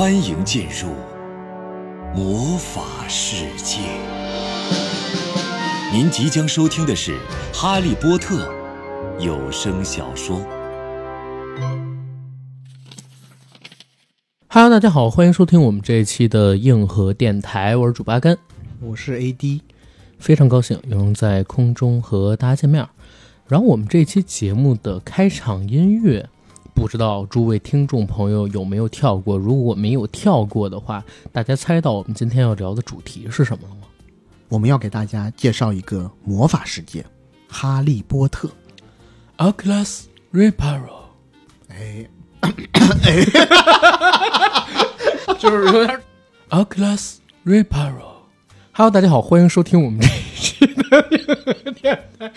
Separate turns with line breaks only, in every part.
欢迎进入魔法世界。您即将收听的是《哈利波特》有声小说。
Hello，大家好，欢迎收听我们这一期的硬核电台，我是主八甘，
我是 AD，
非常高兴又能在空中和大家见面。然后我们这期节目的开场音乐，不知道诸位听众朋友有没有跳过？如果没有跳过的话，大家猜到我们今天要聊的主题是什么了吗？
我们要给大家介绍一个魔法世界——哈利波特。
Oculus Reparo，
哎，
就是有点 Oculus Reparo。Hello，大家好，欢迎收听我们这一期的电台。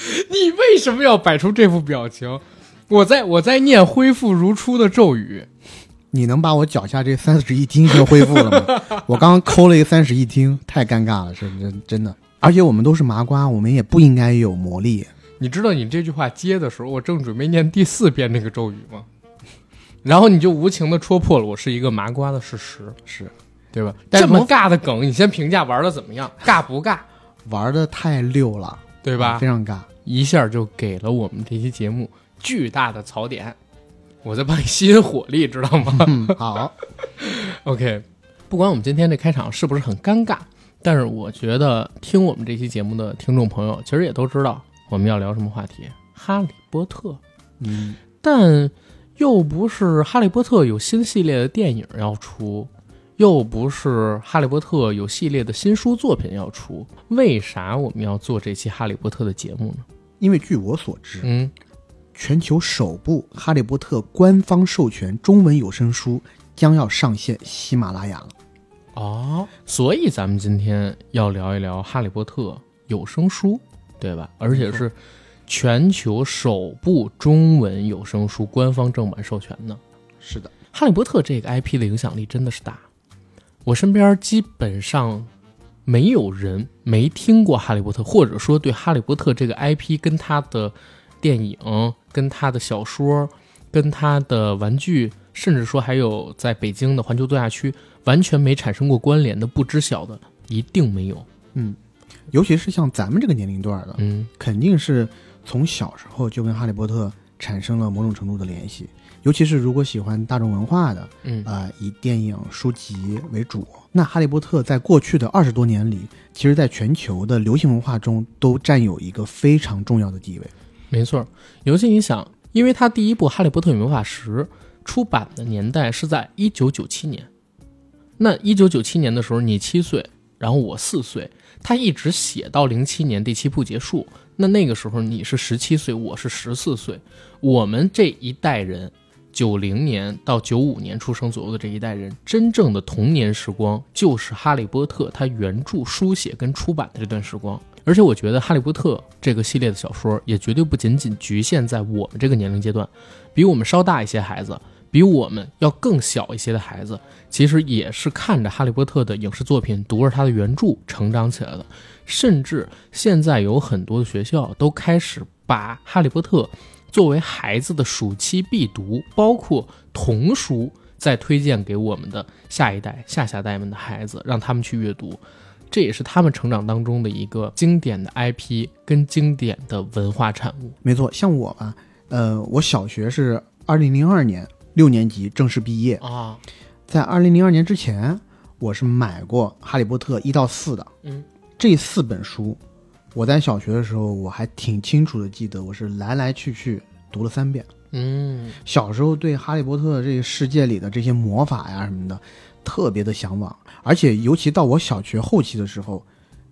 你为什么要摆出这副表情？我在我在念恢复如初的咒语。
你能把我脚下这三室一厅先恢复了吗？我刚刚抠了一个三室一厅，太尴尬了，是真真的。而且我们都是麻瓜，我们也不应该有魔力。
你知道你这句话接的时候，我正准备念第四遍这个咒语吗？然后你就无情的戳破了我是一个麻瓜的事实，
是
对吧？这么尬的梗，你先评价玩的怎么样？尬不尬？
玩的太溜了，
对吧？
非常尬。
一下就给了我们这期节目巨大的槽点，我在帮你吸引火力，知道吗
嗯，好
，？OK，不管我们今天这开场是不是很尴尬，但是我觉得听我们这期节目的听众朋友其实也都知道我们要聊什么话题——哈利波特。
嗯，
但又不是哈利波特有新系列的电影要出，又不是哈利波特有系列的新书作品要出，为啥我们要做这期哈利波特的节目呢？
因为据我所知，
嗯，
全球首部《哈利波特》官方授权中文有声书将要上线喜马拉雅了。
哦，所以咱们今天要聊一聊《哈利波特》有声书，对吧？而且是全球首部中文有声书官方正版授权的。
是的，《
哈利波特》这个 IP 的影响力真的是大，我身边基本上没有人没听过《哈利波特》，或者说对《哈利波特》这个 IP 跟他的电影、跟他的小说、跟他的玩具，甚至说还有在北京的环球度假区完全没产生过关联的不知晓的，一定没有。
嗯尤其是像咱们这个年龄段的，
嗯，
肯定是从小时候就跟哈利波特产生了某种程度的联系。尤其是如果喜欢大众文化的，
嗯
呃，以电影、书籍为主，那哈利波特在过去的二十多年里，其实在全球的流行文化中都占有一个非常重要的地位。
没错，尤其你想，因为它第一部《哈利波特与魔法石》出版的年代是在一九九七年，那一九九七年的时候你七岁，然后我四岁，他一直写到零七年第七部结束，那那个时候你是十七岁，我是十四岁，我们这一代人。九零年到九五年出生左右的这一代人，真正的童年时光就是《哈利波特》他原著书写跟出版的这段时光。而且我觉得《哈利波特》这个系列的小说也绝对不仅仅局限在我们这个年龄阶段，比我们稍大一些孩子，比我们要更小一些的孩子，其实也是看着《哈利波特》的影视作品，读着他的原著成长起来的。甚至现在有很多的学校都开始把《哈利波特》作为孩子的暑期必读，包括童书，再推荐给我们的下一代、下下代们的孩子，让他们去阅读。这也是他们成长当中的一个经典的 IP 跟经典的文化产物。
没错，像我吧，呃，我小学是二零零二年六年级正式毕业，
啊，
在二零零二年之前，我是买过《哈利波特》一到四的。
嗯，
这四本书，我在小学的时候我还挺清楚的记得，我是来来去去读了三遍。
嗯，
小时候对哈利波特这个世界里的这些魔法呀什么的特别的向往，而且尤其到我小学后期的时候，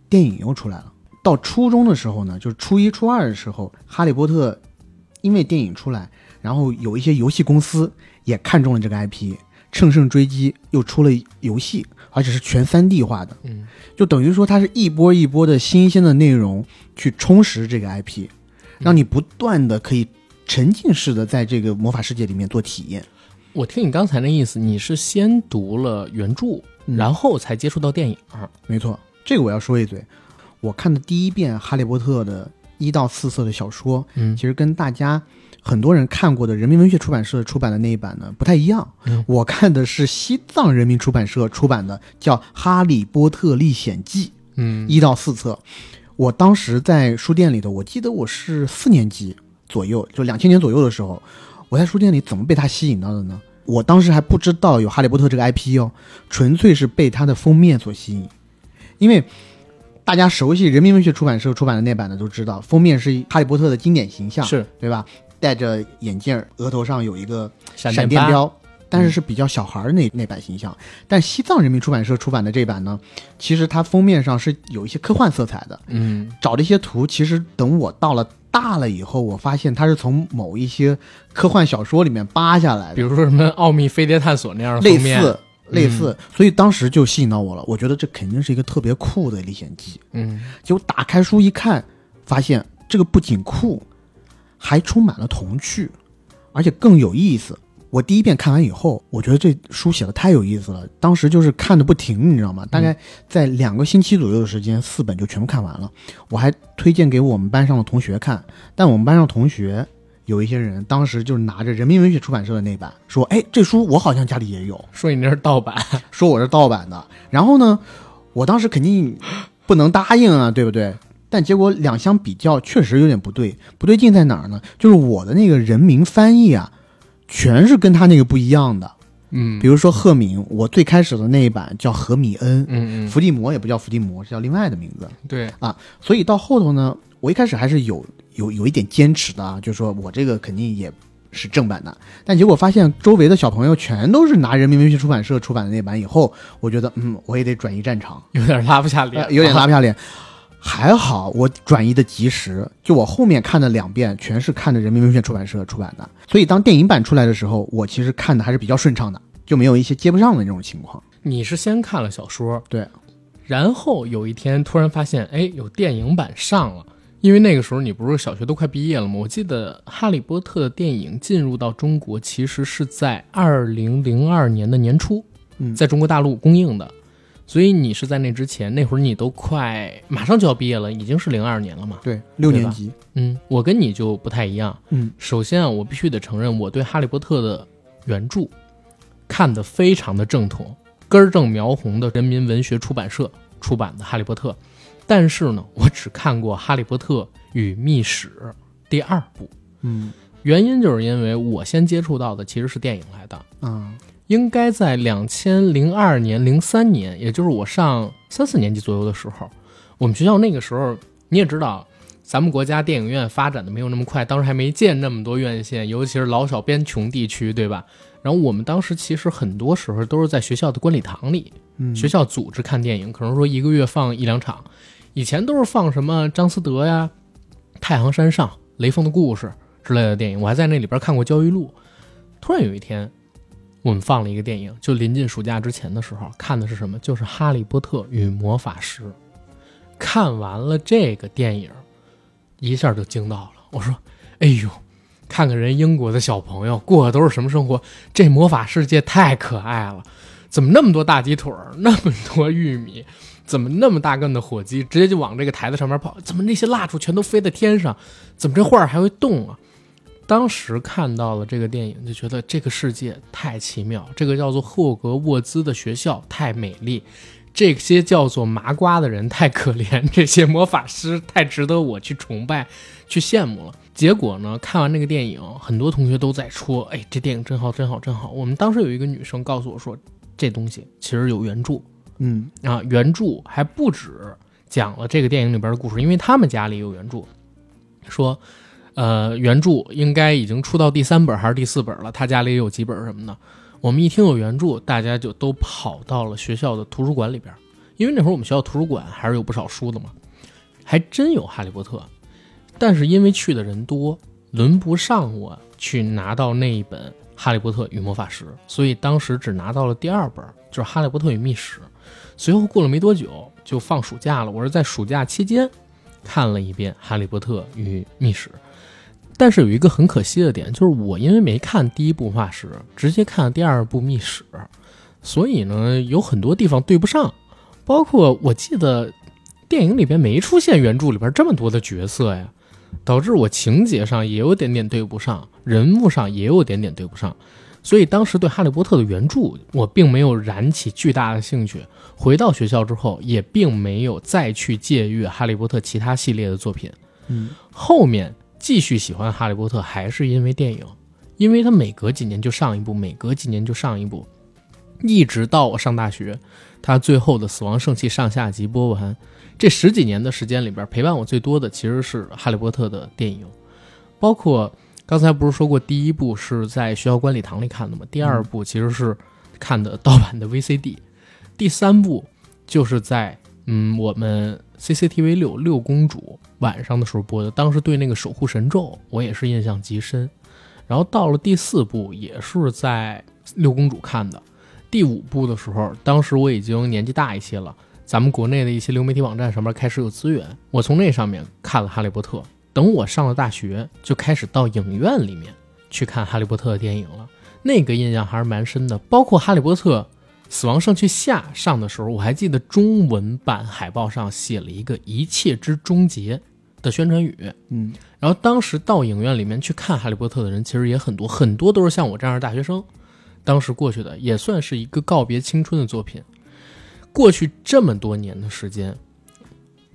电影又出来了。到初中的时候呢，就是初一、初二的时候，哈利波特因为电影出来，然后有一些游戏公司也看中了这个 IP，乘胜追击，又出了游戏，而且是全三 D 化的。
嗯，
就等于说它是一波一波的新鲜的内容去充实这个 IP，让你不断的可以沉浸式的在这个魔法世界里面做体验。
我听你刚才那意思，你是先读了原著，
嗯
然后才接触到电影。
没错，这个我要说一嘴，我看的第一遍《哈利波特》的一到四册的小说，
嗯
其实跟大家很多人看过的人民文学出版社出版的那一版呢不太一样。
嗯
我看的是西藏人民出版社出版的，叫《哈利波特历险记》，
嗯
一到四册。我当时在书店里头，我记得我是四年级左右，就两千年左右的时候，我在书店里怎么被它吸引到的呢？我当时还不知道有哈利波特这个 IP 哦，纯粹是被它的封面所吸引，因为大家熟悉人民文学出版社出版的那版的都知道，封面是哈利波特的经典形象，
是
对吧？戴着眼镜，额头上有一个
闪电
标，但是是比较小孩儿那那版形象。但西藏人民出版社出版的这版呢，其实它封面上是有一些科幻色彩的。
嗯
找这些图，其实等我到了大了以后，我发现它是从某一些科幻小说里面扒下来的，
比如说什么《奥秘飞碟探索》那样的
类似类似，所以当时就吸引到我了。我觉得这肯定是一个特别酷的历险记。
嗯
结果打开书一看，发现这个不仅酷，还充满了童趣，而且更有意思。我第一遍看完以后，我觉得这书写的太有意思了，当时就是看的不停，你知道吗？大概在两个星期左右的时间，四本就全部看完了。我还推荐给我们班上的同学看，但我们班上同学有一些人当时就是拿着人民文学出版社的那版，说：“哎，这书我好像家里也有。”
说你那是盗版，
说我是盗版的。然后呢，我当时肯定不能答应啊，对不对？但结果两相比较，确实有点不对。不对劲在哪儿呢？就是我的那个人名翻译啊，全是跟他那个不一样的。
嗯
比如说赫敏，我最开始的那一版叫何米恩，
嗯嗯，
伏地魔也不叫伏地魔，是叫另外的名字。
对啊，
所以到后头呢，我一开始还是有有有一点坚持的啊，就说我这个肯定也是正版的。但结果发现周围的小朋友全都是拿人民文学出版社出版的那版，以后我觉得嗯，我也得转移战场，
有点拉不下脸，
呃有点拉不下脸。还好我转移的及时，就我后面看的两遍全是看的人民文学出版社出版的，所以当电影版出来的时候，我其实看的还是比较顺畅的，就没有一些接不上的那种情况。
你是先看了小说，
对，
然后有一天突然发现，哎，有电影版上了。因为那个时候你不是小学都快毕业了吗？我记得《哈利波特》的电影进入到中国，其实是在二零零二年的年初，
嗯
在中国大陆公映的。所以你是在那之前，那会儿你都快马上就要毕业了，已经是零二年了嘛。
对，六年级，
嗯，我跟你就不太一样。
嗯。
首先啊，我必须得承认，我对《哈利波特》的原著看得非常的正统，根正苗红的人民文学出版社出版的《哈利波特》，但是呢，我只看过《哈利波特与密史》第二部，
嗯。
原因就是因为我先接触到的其实是电影来的，
啊
应该在两千零二年、零三年，也就是我上三四年级左右的时候，我们学校那个时候你也知道，咱们国家电影院发展的没有那么快，当时还没建那么多院线，尤其是老小边穷地区，对吧？然后我们当时其实很多时候都是在学校的观礼堂里，
嗯，
学校组织看电影，可能说一个月放一两场。以前都是放什么张思德呀、太行山上、雷锋的故事之类的电影，我还在那里边看过《焦裕禄》。突然有一天，我们放了一个电影，就临近暑假之前的时候，看的是什么？就是《哈利波特与魔法石》。看完了这个电影，一下就惊到了。我说：“哎呦，看看人英国的小朋友过的都是什么生活？这魔法世界太可爱了，怎么那么多大鸡腿儿，那么多玉米，怎么那么大个的火鸡，直接就往这个台子上面跑？怎么那些蜡烛全都飞在天上？怎么这画还会动啊？”当时看到了这个电影，就觉得这个世界太奇妙，这个叫做霍格沃兹的学校太美丽，这些叫做麻瓜的人太可怜，这些魔法师太值得我去崇拜、去羡慕了。结果呢，看完那个电影，很多同学都在说：“哎，这电影真好，真好，真好。”我们当时有一个女生告诉我说，这东西其实有原著
嗯
啊，原著还不止讲了这个电影里边的故事，因为他们家里有原著，说。呃，原著应该已经出到第三本还是第四本了，他家里有几本什么的。我们一听有原著，大家就都跑到了学校的图书馆里边，因为那会儿我们学校图书馆还是有不少书的嘛，还真有《哈利波特》，但是因为去的人多，轮不上我去拿到那一本《哈利波特与魔法石》，所以当时只拿到了第二本，就是《哈利波特与密史》。随后过了没多久，就放暑假了，我是在暑假期间看了一遍《哈利波特与密史》。但是有一个很可惜的点，就是我因为没看第一部《化石》，直接看了第二部《密史》，所以呢有很多地方对不上，包括我记得电影里边没出现原著里边这么多的角色呀，导致我情节上也有点点对不上，人物上也有点点对不上。所以当时对《哈利波特》的原著，我并没有燃起巨大的兴趣。回到学校之后，也并没有再去借阅《哈利波特》其他系列的作品。
嗯，
后面继续喜欢《哈利波特》，还是因为电影，因为它每隔几年就上一部，每隔几年就上一部，一直到我上大学，它最后的《死亡圣器》上下集播完，这十几年的时间里边，陪伴我最多的其实是《哈利波特》的电影，包括。刚才不是说过，第一部是在学校观礼堂里看的吗？第二部其实是看的盗版的 VCD，第三部就是在嗯我们 CCTV 六六公主晚上的时候播的。当时对那个守护神咒我也是印象极深。然后到了第四部也是在六公主看的。第五部的时候，当时我已经年纪大一些了，咱们国内的一些流媒体网站上面开始有资源，我从那上面看了《哈利波特》。等我上了大学，就开始到影院里面去看《哈利波特》的电影了。那个印象还是蛮深的。包括《哈利波特：死亡圣器下》上的时候，我还记得中文版海报上写了一个“一切之终结”的宣传语。
嗯，
然后当时到影院里面去看《哈利波特》的人其实也很多，很多都是像我这样的大学生。当时过去的也算是一个告别青春的作品。过去这么多年的时间，《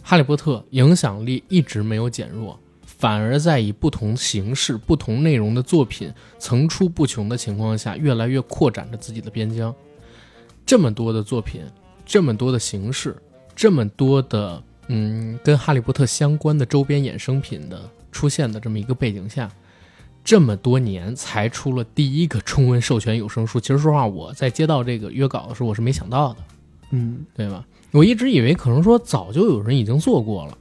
哈利波特》影响力一直没有减弱。反而在以不同形式、不同内容的作品层出不穷的情况下，越来越扩展着自己的边疆。这么多的作品，这么多的形式，这么多的嗯，跟哈利波特相关的周边衍生品的出现的这么一个背景下，这么多年才出了第一个中文授权有声书。其实说实话，我在接到这个约稿的时候，我是没想到的，
嗯，
对吧？我一直以为可能说早就有人已经做过了。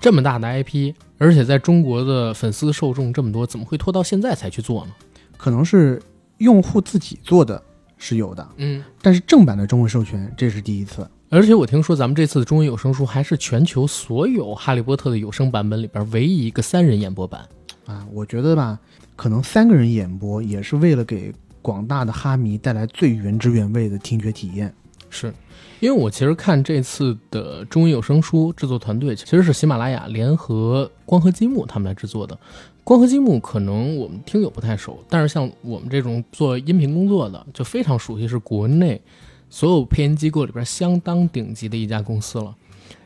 这么大的 IP，而且在中国的粉丝受众这么多，怎么会拖到现在才去做呢？
可能是用户自己做的是有的，
嗯，
但是正版的中文授权这是第一次。
而且我听说咱们这次的中文有声书还是全球所有《哈利波特》的有声版本里边唯一一个三人演播版
啊！我觉得吧，可能三个人演播也是为了给广大的哈迷带来最原汁原味的听觉体验。
是。因为我其实看这次的中文有声书制作团队其实是喜马拉雅联合光合积木他们来制作的。光合积木可能我们听友不太熟，但是像我们这种做音频工作的就非常熟悉，是国内所有配音机构里边相当顶级的一家公司了。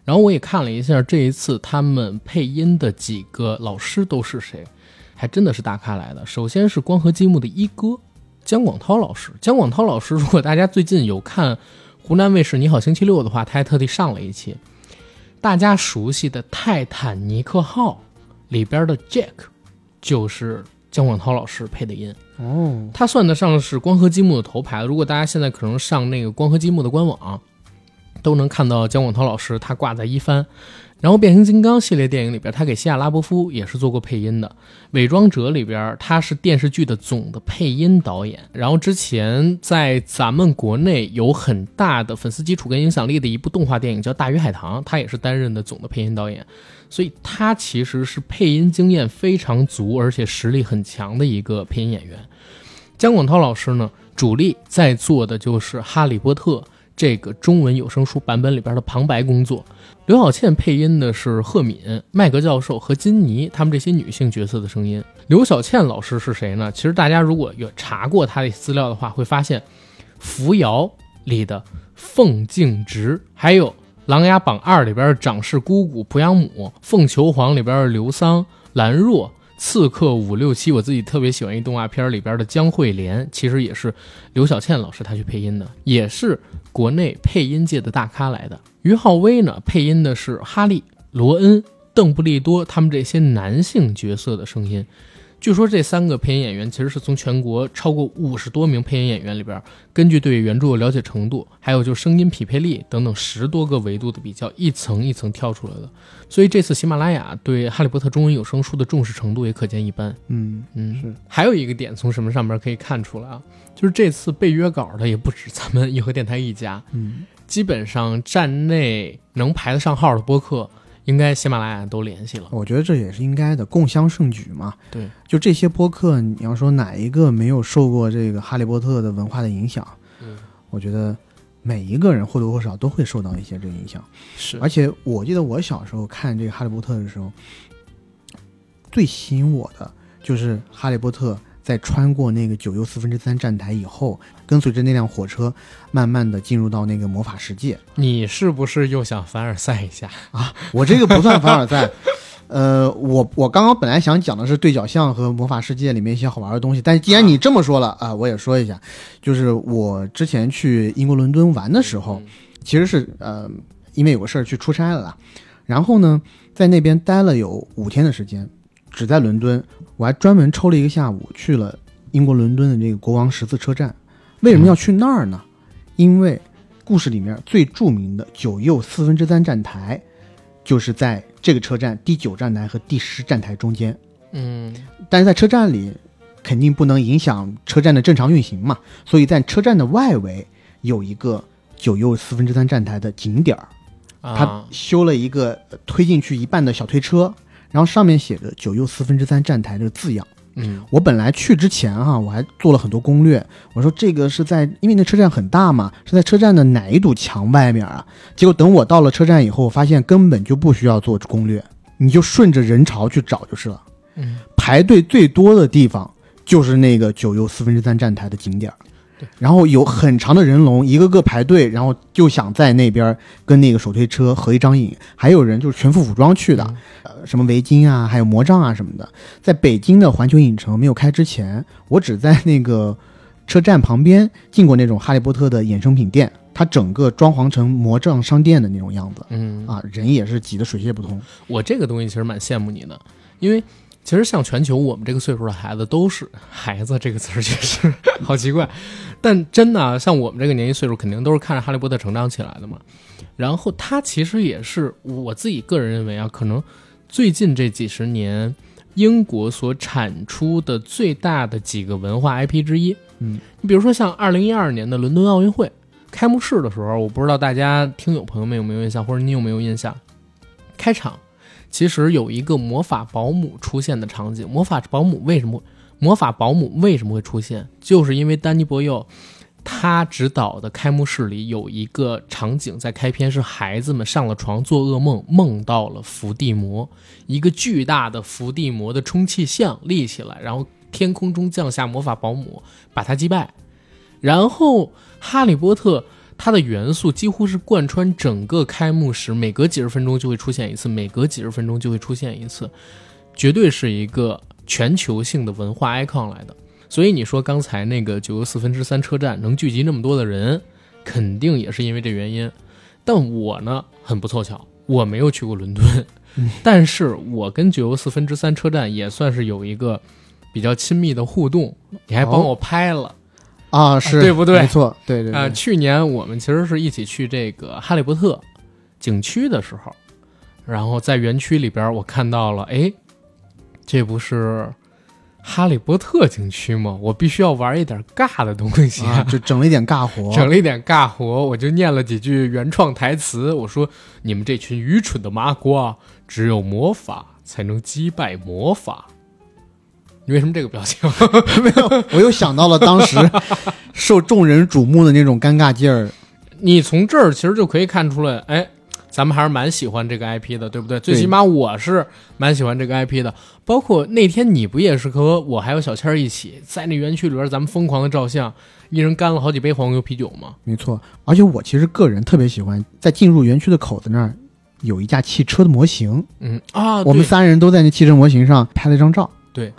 然后我也看了一下这一次他们配音的几个老师都是谁，还真的是大咖来的。首先是光合积木的一哥姜广涛老师，姜广涛老师，如果大家最近有看。湖南卫视《你好星期六》的话，他还特地上了一期，大家熟悉的《泰坦尼克号》里边的 Jack，就是姜广涛老师配的音
哦，
他算得上是光合积木的头牌了。如果大家现在可能上那个光合积木的官网，都能看到姜广涛老师他挂在一番。然后变形金刚系列电影里边，他给西亚拉伯夫也是做过配音的。伪装者里边，他是电视剧的总的配音导演。然后之前在咱们国内有很大的粉丝基础跟影响力的一部动画电影叫《大鱼海棠》，他也是担任的总的配音导演。所以他其实是配音经验非常足，而且实力很强的一个配音演员。姜广涛老师呢，主力在做的就是《哈利波特》这个中文有声书版本里边的旁白工作。刘晓倩配音的是赫敏、麦格教授和金妮他们这些女性角色的声音。刘晓倩老师是谁呢？其实大家如果有查过她的资料的话，会发现《扶摇》里的凤静直，还有《琅琊榜二》里边的长氏姑姑濮阳母，《凤求凰》里边的刘桑、兰若。刺客五六七，我自己特别喜欢一动画片里边的江慧莲，其实也是刘晓倩老师她去配音的，也是国内配音界的大咖来的。于浩威呢，配音的是哈利、罗恩、邓布利多他们这些男性角色的声音。据说这三个配音演员其实是从全国超过五十多名配音演员里边，根据对原著的了解程度，还有就声音匹配力等等十多个维度的比较，一层一层挑出来的。所以这次喜马拉雅对《哈利波特》中文有声书的重视程度也可见一斑。
嗯
嗯，
是。
还有一个点从什么上面可以看出来啊？就是这次被约稿的也不止咱们 颐和电台一家，
嗯，
基本上站内能排得上号的播客。应该喜马拉雅都联系了，
我觉得这也是应该的，共襄盛举嘛。
对，
就这些播客，你要说哪一个没有受过这个哈利波特的文化的影响？
嗯，
我觉得每一个人或多或少都会受到一些这个影响。
是，
而且我记得我小时候看这个哈利波特的时候，最吸引我的就是哈利波特在穿过那个九又四分之三站台以后，跟随着那辆火车，慢慢的进入到那个魔法世界。
你是不是又想凡尔赛一下啊？
我这个不算凡尔赛，呃，我我刚刚本来想讲的是对角巷和魔法世界里面一些好玩的东西，但是既然你这么说了啊、我也说一下，就是我之前去英国伦敦玩的时候，其实是呃，因为有个事儿去出差了啦，然后呢，在那边待了有五天的时间，只在伦敦，我还专门抽了一个下午去了英国伦敦的这个国王十字车站。为什么要去那儿呢？因为故事里面最著名的九右四分之三站台，就是在这个车站第九站台和第十站台中间。
嗯
但是在车站里，肯定不能影响车站的正常运行嘛，所以在车站的外围有一个九右四分之三站台的景点儿，它
啊，
修了一个呃推进去一半的小推车，然后上面写着“九又四分之三站台”这个字样。
嗯
我本来去之前哈、我还做了很多攻略。我说这个是在，因为那车站很大嘛，是在车站的哪一堵墙外面啊？结果等我到了车站以后，我发现根本就不需要做攻略，你就顺着人潮去找就是了。
嗯，
排队最多的地方就是那个九又四分之三站台的景点儿
对，
然后有很长的人龙，一个个排队，然后就想在那边跟那个手推车合一张影。还有人就是全副武装去的，呃，什么围巾啊，还有魔杖啊什么的。在北京的环球影城没有开之前，我只在那个车站旁边进过那种哈利波特的衍生品店，它整个装潢成魔杖商店的那种样子
嗯
啊，人也是挤得水泄不通。
我这个东西其实蛮羡慕你的，因为其实像全球我们这个岁数的孩子都是“孩子”这个词儿，确实 好奇怪。但真的啊、像我们这个年纪岁数，肯定都是看着《哈利波特》成长起来的嘛。然后它其实也是我自己个人认为啊，可能最近这几十年英国所产出的最大的几个文化 IP 之一。
嗯，
你比如说像二零一二年的伦敦奥运会开幕式的时候，我不知道大家听友朋友们有没有印象，或者你有没有印象？开场其实有一个魔法保姆出现的场景。魔法保姆为什么魔法保姆为什么会出现？就是因为丹尼伯佑他执导的开幕式里有一个场景，在开篇是孩子们上了床做噩梦，梦到了伏地魔，一个巨大的伏地魔的充气像立起来，然后天空中降下魔法保姆把他击败，然后哈利波特。它的元素几乎是贯穿整个开幕式，每隔几十分钟就会出现一次，每隔几十分钟就会出现一次，绝对是一个全球性的文化 icon 来的。所以你说刚才那个九又四分之三车站能聚集那么多的人，肯定也是因为这原因。但我呢很不凑巧，我没有去过伦敦，但是我跟九又四分之三车站也算是有一个比较亲密的互动，你还帮我拍了。
啊，是、
对不对
没错，对对对。
啊、去年我们其实是一起去这个哈利波特景区的时候，然后在园区里边，我看到了，哎，这不是哈利波特景区吗？我必须要玩一点尬的东西
啊，就整了一点尬活，
整了一点尬活，我就念了几句原创台词。我说：“你们这群愚蠢的麻瓜，只有魔法才能击败魔法。”你为什么这个表情？
没有，我又想到了当时 受众人瞩目的那种尴尬劲儿。
你从这儿其实就可以看出来，哎，咱们还是蛮喜欢这个 IP 的，对不对？最起码我是蛮喜欢这个 IP 的。包括那天你不也是和我还有小千儿一起在那园区里边，咱们疯狂的照相，一人干了好几杯黄油啤酒吗？
没错，而且我其实个人特别喜欢在进入园区的口子那儿有一架汽车的模型，
嗯啊，
我们三人都在那汽车模型上拍了一张照。
对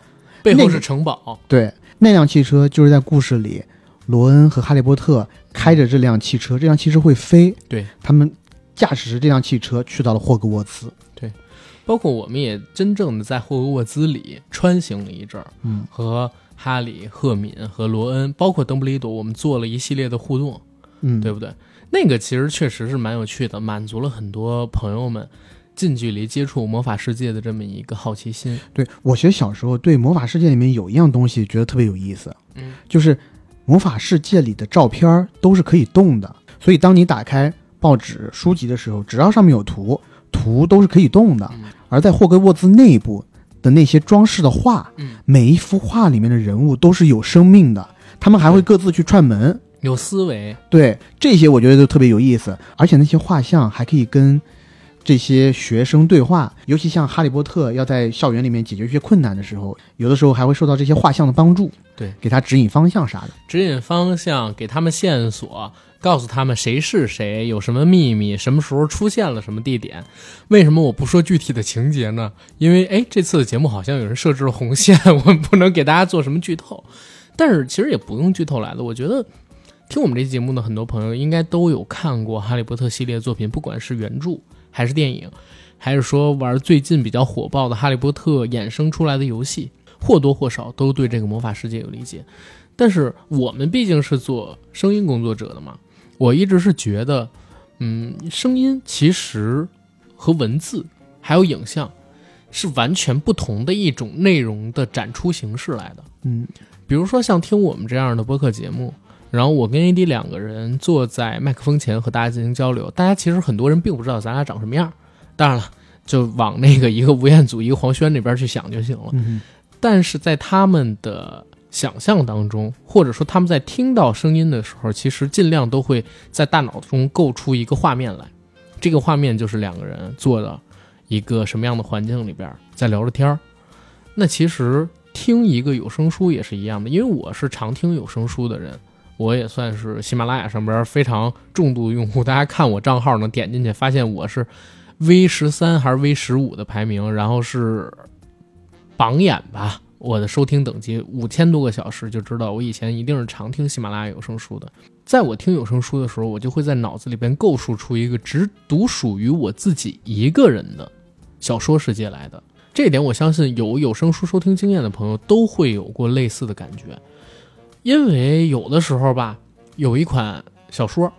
背后是城堡，
对，那辆汽车就是在故事里，罗恩和哈利波特开着这辆汽车，这辆汽车会飞，
对
他们驾驶着这辆汽车去到了霍格沃茨。
对包括我们也真正的在霍格沃兹里穿行了一阵儿，
嗯，
和哈里、赫敏和罗恩，包括邓布利多，我们做了一系列的互动。
嗯，
对不对？那个其实确实是蛮有趣的，满足了很多朋友们近距离接触魔法世界的这么一个好奇心。
对我其实小时候对魔法世界里面有一样东西觉得特别有意思，
嗯，
就是魔法世界里的照片儿都是可以动的，所以当你打开报纸、书籍的时候，只要上面有图，图都是可以动的。
嗯。
而在霍格沃兹内部的那些装饰的画，
嗯，
每一幅画里面的人物都是有生命的，他们还会各自去串门。
有思维，
对这些，我觉得都特别有意思，而且那些画像还可以跟这些学生对话，尤其像哈利波特要在校园里面解决一些困难的时候，有的时候还会受到这些画像的帮助，
对，
给他指引方向啥的。
指引方向，给他们线索，告诉他们谁是谁，有什么秘密，什么时候出现了什么地点。为什么我不说具体的情节呢？因为哎，这次的节目好像有人设置了红线，我们不能给大家做什么剧透。但是其实也不用剧透来的，我觉得听我们这期节目的很多朋友应该都有看过《哈利波特》系列作品，不管是原著还是电影，还是说玩最近比较火爆的《哈利波特》衍生出来的游戏，或多或少都对这个魔法世界有理解。但是我们毕竟是做声音工作者的嘛，我一直是觉得，嗯，声音其实和文字还有影像是完全不同的一种内容的展出形式来的。
嗯，
比如说像听我们这样的播客节目，然后我跟 AD 两个人坐在麦克风前和大家进行交流，大家其实很多人并不知道咱俩长什么样。当然了，就往那个一个吴彦祖一个黄轩那边去想就行了。
嗯
但是在他们的想象当中，或者说他们在听到声音的时候，其实尽量都会在大脑中构出一个画面来。这个画面就是两个人坐的一个什么样的环境里边，在聊着天儿。那其实听一个有声书也是一样的，因为我是常听有声书的人，我也算是喜马拉雅上边非常重度用户。大家看我账号能点进去，发现我是 V 十三还是 V 十五的排名，然后是榜眼吧。我的收听等级五千多个小时，就知道我以前一定是常听喜马拉雅有声书的。在我听有声书的时候，我就会在脑子里边构筑出一个只独属于我自己一个人的小说世界来的。这一点，我相信有有声书收听经验的朋友都会有过类似的感觉，因为有的时候吧，有一款小说，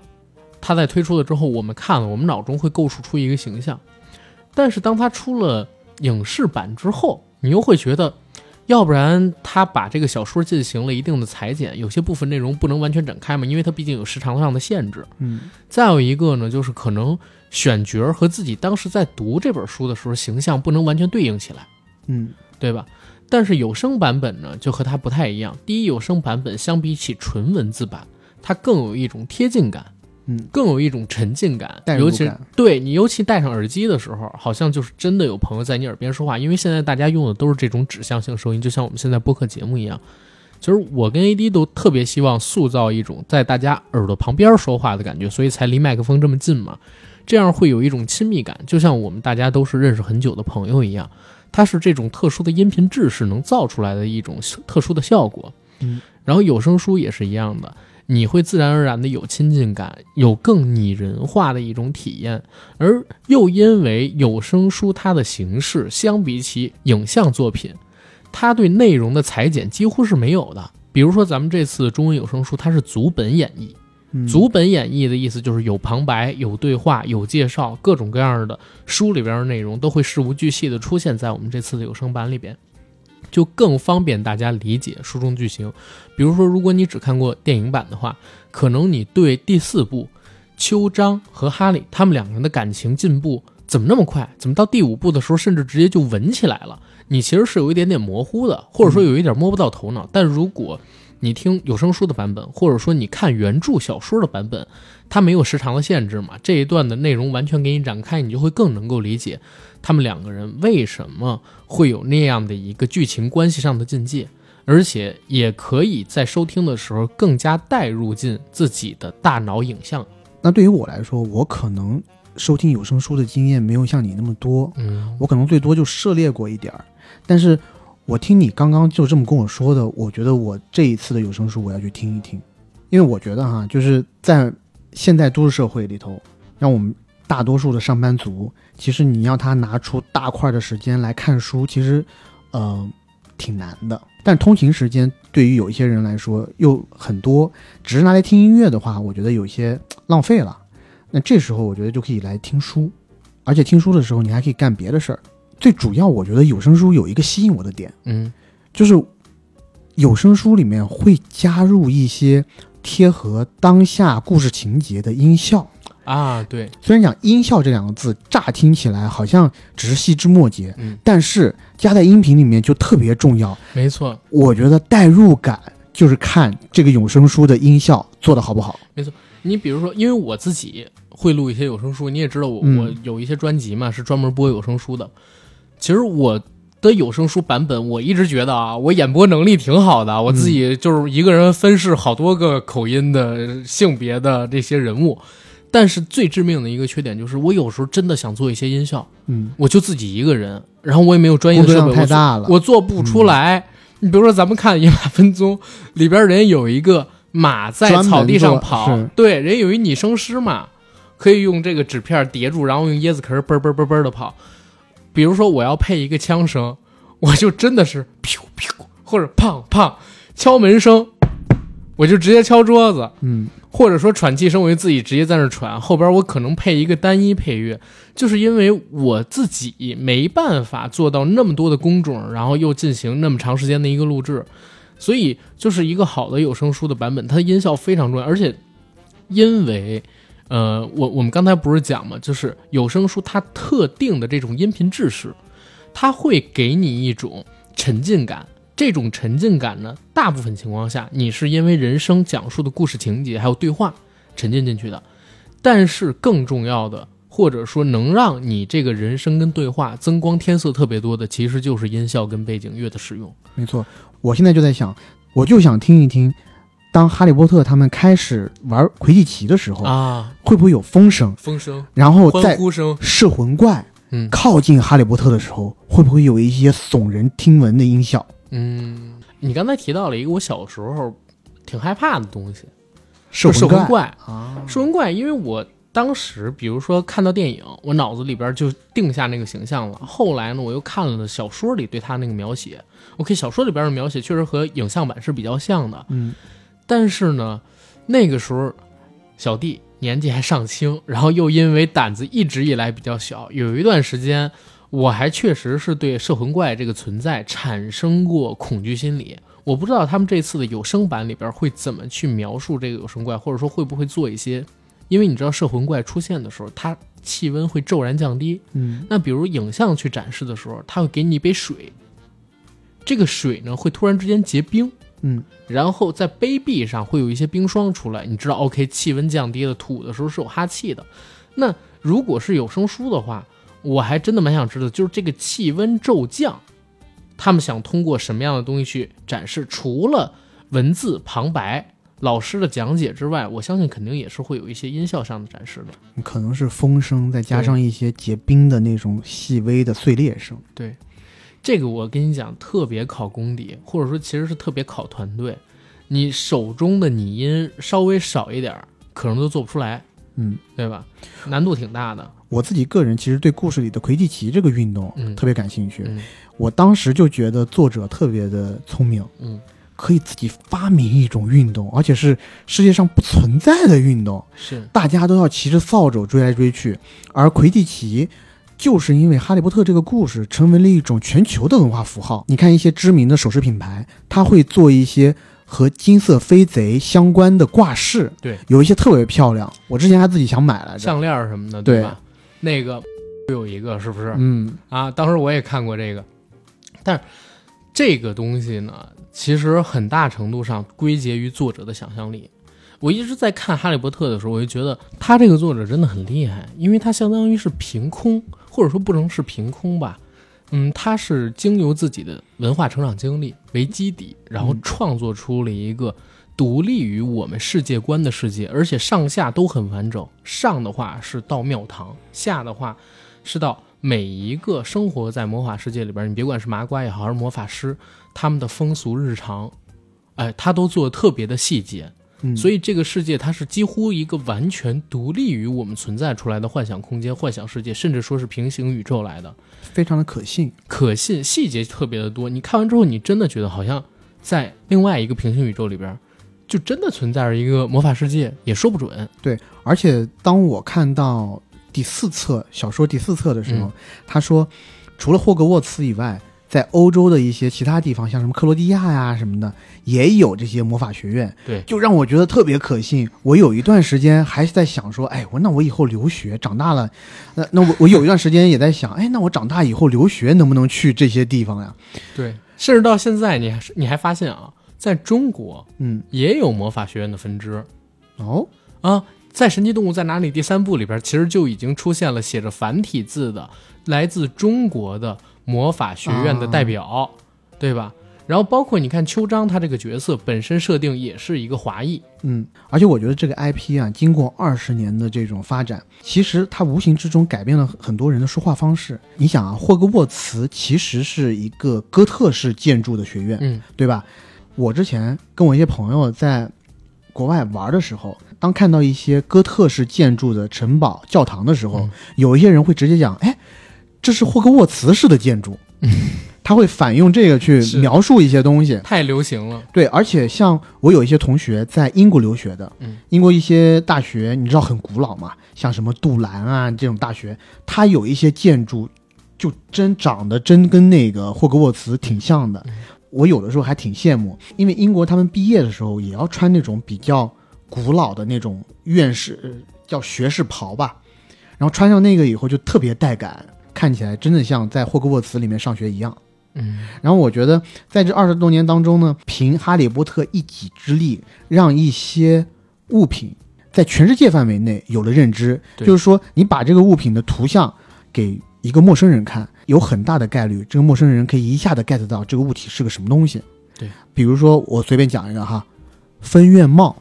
它在推出了之后，我们看了，我们脑中会构筑出一个形象，但是当它出了影视版之后，你又会觉得。要不然他把这个小说进行了一定的裁剪，有些部分内容不能完全展开嘛，因为它毕竟有时长上的限制。
嗯，
再有一个呢，就是可能选角儿和自己当时在读这本书的时候形象不能完全对应起来，
嗯
对吧？但是有声版本呢，就和它不太一样。第一，有声版本相比起纯文字版，它更有一种贴近感，
嗯，
更有一种沉浸感，尤其是对你，尤其戴上耳机的时候，好像就是真的有朋友在你耳边说话。因为现在大家用的都是这种指向性收音，就像我们现在播客节目一样。其实我跟 AD 都特别希望塑造一种在大家耳朵旁边说话的感觉，所以才离麦克风这么近嘛，这样会有一种亲密感，就像我们大家都是认识很久的朋友一样。它是这种特殊的音频制式能造出来的一种特殊的效果。
嗯，
然后有声书也是一样的，你会自然而然的有亲近感，有更拟人化的一种体验。而又因为有声书它的形式相比起影像作品，它对内容的裁剪几乎是没有的。比如说咱们这次中文有声书，它是足本演绎。足本演绎的意思就是有旁白、有对话、有介绍，各种各样的书里边的内容都会事无巨细的出现在我们这次的有声版里边，就更方便大家理解书中剧情。比如说，如果你只看过电影版的话，可能你对第四部秋张和哈利他们两个人的感情进步怎么那么快？怎么到第五部的时候，甚至直接就吻起来了？你其实是有一点点模糊的，或者说有一点摸不到头脑。但如果你听有声书的版本，或者说你看原著小说的版本，它没有时长的限制嘛，这一段的内容完全给你展开，你就会更能够理解他们两个人为什么会有那样的一个剧情关系上的境界，而且也可以在收听的时候更加带入进自己的大脑影像。
那对于我来说，我可能收听有声书的经验没有像你那么多，
嗯
我可能最多就涉猎过一点儿。但是我听你刚刚就这么跟我说的，我觉得我这一次的有声书我要去听一听，因为我觉得哈，就是在现代都市社会里头，让我们大多数的上班族，其实你要他拿出大块的时间来看书，其实呃挺难的。但通勤时间对于有一些人来说又很多，只是拿来听音乐的话，我觉得有些浪费了。那这时候我觉得就可以来听书，而且听书的时候你还可以干别的事儿。最主要，我觉得有声书有一个吸引我的点，
嗯
就是有声书里面会加入一些贴合当下故事情节的音效。
啊，对，
虽然讲音效这两个字乍听起来好像只是细枝末节，
嗯，
但是加在音频里面就特别重要。
没错，
我觉得代入感就是看这个有声书的音效做的好不好。
没错你比如说，因为我自己会录一些有声书。你也知道我、
嗯
我有一些专辑嘛，是专门播有声书的。其实我的有声书版本，我一直觉得啊，我演播能力挺好的，我自己就是一个人分饰好多个口音的性别的这些人物。但是最致命的一个缺点就是，我有时候真的想做一些音效，
嗯，
我就自己一个人，然后我也没有专业的设备，
太大了。
我做不出来。你比如说，咱们看《野马分鬃》里边，人有一个马在草地上跑对，人有一拟声师嘛，可以用这个纸片叠住，然后用椰子壳嘣嘣嘣嘣的跑。比如说，我要配一个枪声，我就真的是噗噗或者砰砰敲门声，我就直接敲桌子，
嗯，
或者说喘气声，我就自己直接在那喘，后边我可能配一个单一配乐，就是因为我自己没办法做到那么多的工种，然后又进行那么长时间的一个录制，所以就是一个好的有声书的版本，它的音效非常重要，而且因为。呃，我我们刚才不是讲嘛，就是有声书它特定的这种音频制式，它会给你一种沉浸感。这种沉浸感呢，大部分情况下你是因为人生讲述的故事情节还有对话沉浸进去的，但是更重要的，或者说能让你这个人生跟对话增光添色特别多的，其实就是音效跟背景乐的使用。
没错。我现在就在想，我就想听一听，当哈利波特他们开始玩魁地奇的时候，
啊，
会不会有风声？
风声、
然后
欢
在
呼声，
摄魂怪
嗯。
靠近哈利波特的时候，会不会有一些耸人听闻的音效？
嗯，你刚才提到了一个我小时候挺害怕的东西，
摄
魂
怪。啊，
摄魂怪，因为我当时比如说看到电影，我脑子里边就定下那个形象了。后来呢，我又看了小说里对他那个描写，OK，小说里边的描写确实和影像版是比较像的，
嗯，
但是呢，那个时候小弟年纪还尚轻，然后又因为胆子一直以来比较小，有一段时间我还确实是对摄魂怪这个存在产生过恐惧心理。我不知道他们这次的有声版里边会怎么去描述这个有声怪，或者说会不会做一些，因为你知道摄魂怪出现的时候，它气温会骤然降低，
嗯，
那比如影像去展示的时候，它会给你一杯水，这个水呢会突然之间结冰，
嗯，
然后在杯壁上会有一些冰霜出来，你知道，OK，气温降低了，吐的时候是有哈气的。那如果是有声书的话，我还真的蛮想知道，就是这个气温骤降，他们想通过什么样的东西去展示？除了文字旁白、老师的讲解之外，我相信肯定也是会有一些音效上的展示的。
可能是风声，再加上一些结冰的那种细微的碎裂声。
对，这个我跟你讲，特别考功底，或者说其实是特别考团队。你手中的拟音稍微少一点儿，可能都做不出来，
嗯，
对吧？难度挺大的。
我自己个人其实对故事里的魁地奇这个运动
嗯
特别感兴趣。
嗯
我当时就觉得作者特别的聪明，
嗯，
可以自己发明一种运动，而且是世界上不存在的运动，
是
大家都要骑着扫帚追来追去。而魁地奇就是因为《哈利波特》这个故事成为了一种全球的文化符号。你看一些知名的首饰品牌，它会做一些和金色飞贼相关的挂饰，
对，
有一些特别漂亮。我之前还自己想买来着。
项链儿什么的，
对
吧？那个有一个是不是？
嗯，
啊，当时我也看过这个，但是这个东西呢，其实很大程度上归结于作者的想象力。我一直在看《哈利波特》的时候，我就觉得他这个作者真的很厉害，因为他相当于是凭空，或者说不能是凭空吧，嗯，他是经由自己的文化成长经历为基底，然后创作出了一个独立于我们世界观的世界，而且上下都很完整。上的话是到庙堂，下的话是到每一个生活在魔法世界里边，你别管是麻瓜也好，还是魔法师，他们的风俗日常，哎，他都做的特别的细节。
嗯
所以这个世界它是几乎一个完全独立于我们存在出来的幻想空间、幻想世界，甚至说是平行宇宙来的，
非常的可信。
可信，细节特别的多。你看完之后，你真的觉得好像在另外一个平行宇宙里边，就真的存在着一个魔法世界，也说不准。
对而且当我看到第四册小说第四册的时候，
嗯
他说，除了霍格沃茨以外，在欧洲的一些其他地方，像什么克罗地亚呀什么的，也有这些魔法学院，
对，
就让我觉得特别可信。我有一段时间还是在想说，哎，我那我以后留学，长大了，那那我我有一段时间也在想，哎，那我长大以后留学能不能去这些地方呀？
对，甚至到现在，你还是你还发现啊，在中国
嗯，
也有魔法学院的分支
哦，
啊。在《神奇动物在哪里》第三部里边，其实就已经出现了写着繁体字的来自中国的魔法学院的代表，对吧？然后包括你看秋张他这个角色本身设定也是一个华裔，
嗯，而且我觉得这个 IP 啊，经过二十年的这种发展，其实它无形之中改变了很多人的说话方式。你想啊，霍格沃茨其实是一个哥特式建筑的学院，
嗯，
对吧？我之前跟我一些朋友在国外玩的时候，当看到一些哥特式建筑的城堡、教堂的时候，
嗯
有一些人会直接讲：“哎，这是霍格沃茨式的建筑。”他会反用这个去描述一些东西。
太流行了，
对，而且像我有一些同学在英国留学的，
嗯，
英国一些大学你知道很古老嘛，像什么杜兰啊这种大学，它有一些建筑就真长得真跟那个霍格沃茨挺像的。我有的时候还挺羡慕，因为英国他们毕业的时候也要穿那种比较古老的那种院士呃叫学士袍吧，然后穿上那个以后就特别带感，看起来真的像在霍格沃茨里面上学一样。
嗯，
然后我觉得在这二十多年当中呢，凭哈利波特一己之力，让一些物品在全世界范围内有了认知。就是说，你把这个物品的图像给一个陌生人看，有很大的概率，这个陌生人可以一下子 get 到这个物体是个什么东西。
对，
比如说我随便讲一个哈，分院帽，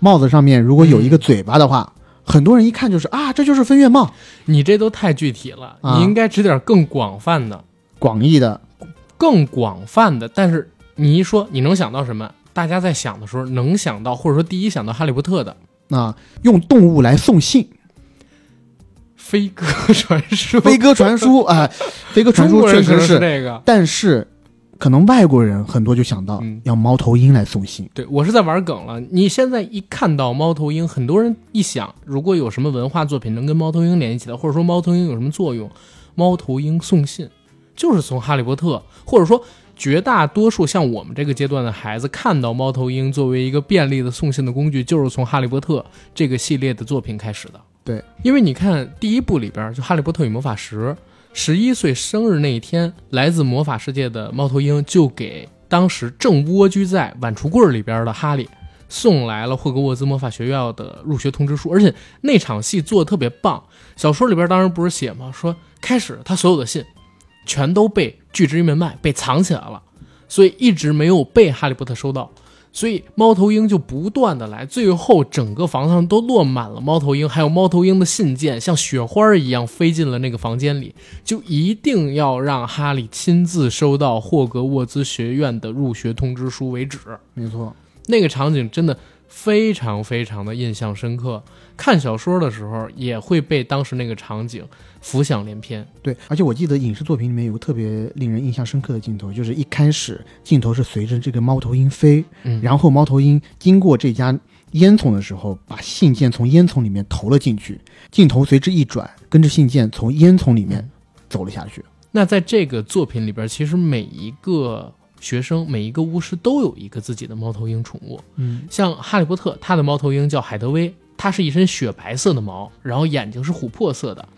帽子上面如果有一个嘴巴的话，很多人一看就是啊，这就是分院帽，
你这都太具体了，
啊
你应该指点更广泛的。
广义的
更广泛的，但是你一说你能想到什么？大家在想的时候能想到，或者说第一想到哈利波特的
啊，用动物来送信。
飞鸽传书，
飞鸽传书啊、飞鸽传书确实是，
这个。
但是可能外国人很多就想到
嗯
要猫头鹰来送信。
对我是在玩梗了。你现在一看到猫头鹰，很多人一想，如果有什么文化作品能跟猫头鹰联系起来，或者说猫头鹰有什么作用，猫头鹰送信就是从哈利波特，或者说绝大多数像我们这个阶段的孩子看到猫头鹰作为一个便利的送信的工具，就是从哈利波特这个系列的作品开始的。
对，
因为你看第一部里边就《哈利波特与魔法石》，十一岁生日那一天，来自魔法世界的猫头鹰就给当时正蜗居在碗橱柜里边的哈利送来了霍格沃兹魔法学院的入学通知书，而且那场戏做的特别棒。小说里边当时不是写吗？说开始他所有的信全都被拒之于门外，被藏起来了，所以一直没有被哈利波特收到。所以猫头鹰就不断的来，最后整个房上都落满了猫头鹰，还有猫头鹰的信件，像雪花一样飞进了那个房间里。就一定要让哈利亲自收到霍格沃兹学院的入学通知书为止。
没错，
那个场景真的非常非常的印象深刻。看小说的时候也会被当时那个场景浮想联翩。
对，而且我记得影视作品里面有个特别令人印象深刻的镜头，就是一开始镜头是随着这个猫头鹰飞，
嗯，
然后猫头鹰经过这家烟囱的时候，把信件从烟囱里面投了进去，镜头随之一转，跟着信件从烟囱里面
嗯
走了下去。
那在这个作品里边，其实每一个学生、每一个巫师都有一个自己的猫头鹰宠物。
嗯，
像哈利波特，他的猫头鹰叫海德薇，它是一身雪白色的毛，然后眼睛是琥珀色的，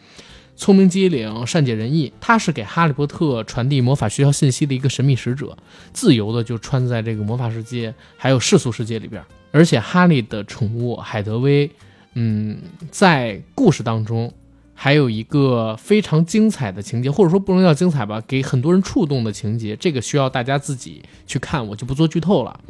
聪明机灵、善解人意。它是给哈利波特传递魔法学校信息的一个神秘使者，自由的就穿在这个魔法世界还有世俗世界里边。而且哈利的宠物海德薇，嗯，在故事当中还有一个非常精彩的情节，或者说不能叫精彩吧，给很多人触动的情节，这个需要大家自己去看，我就不做剧透了。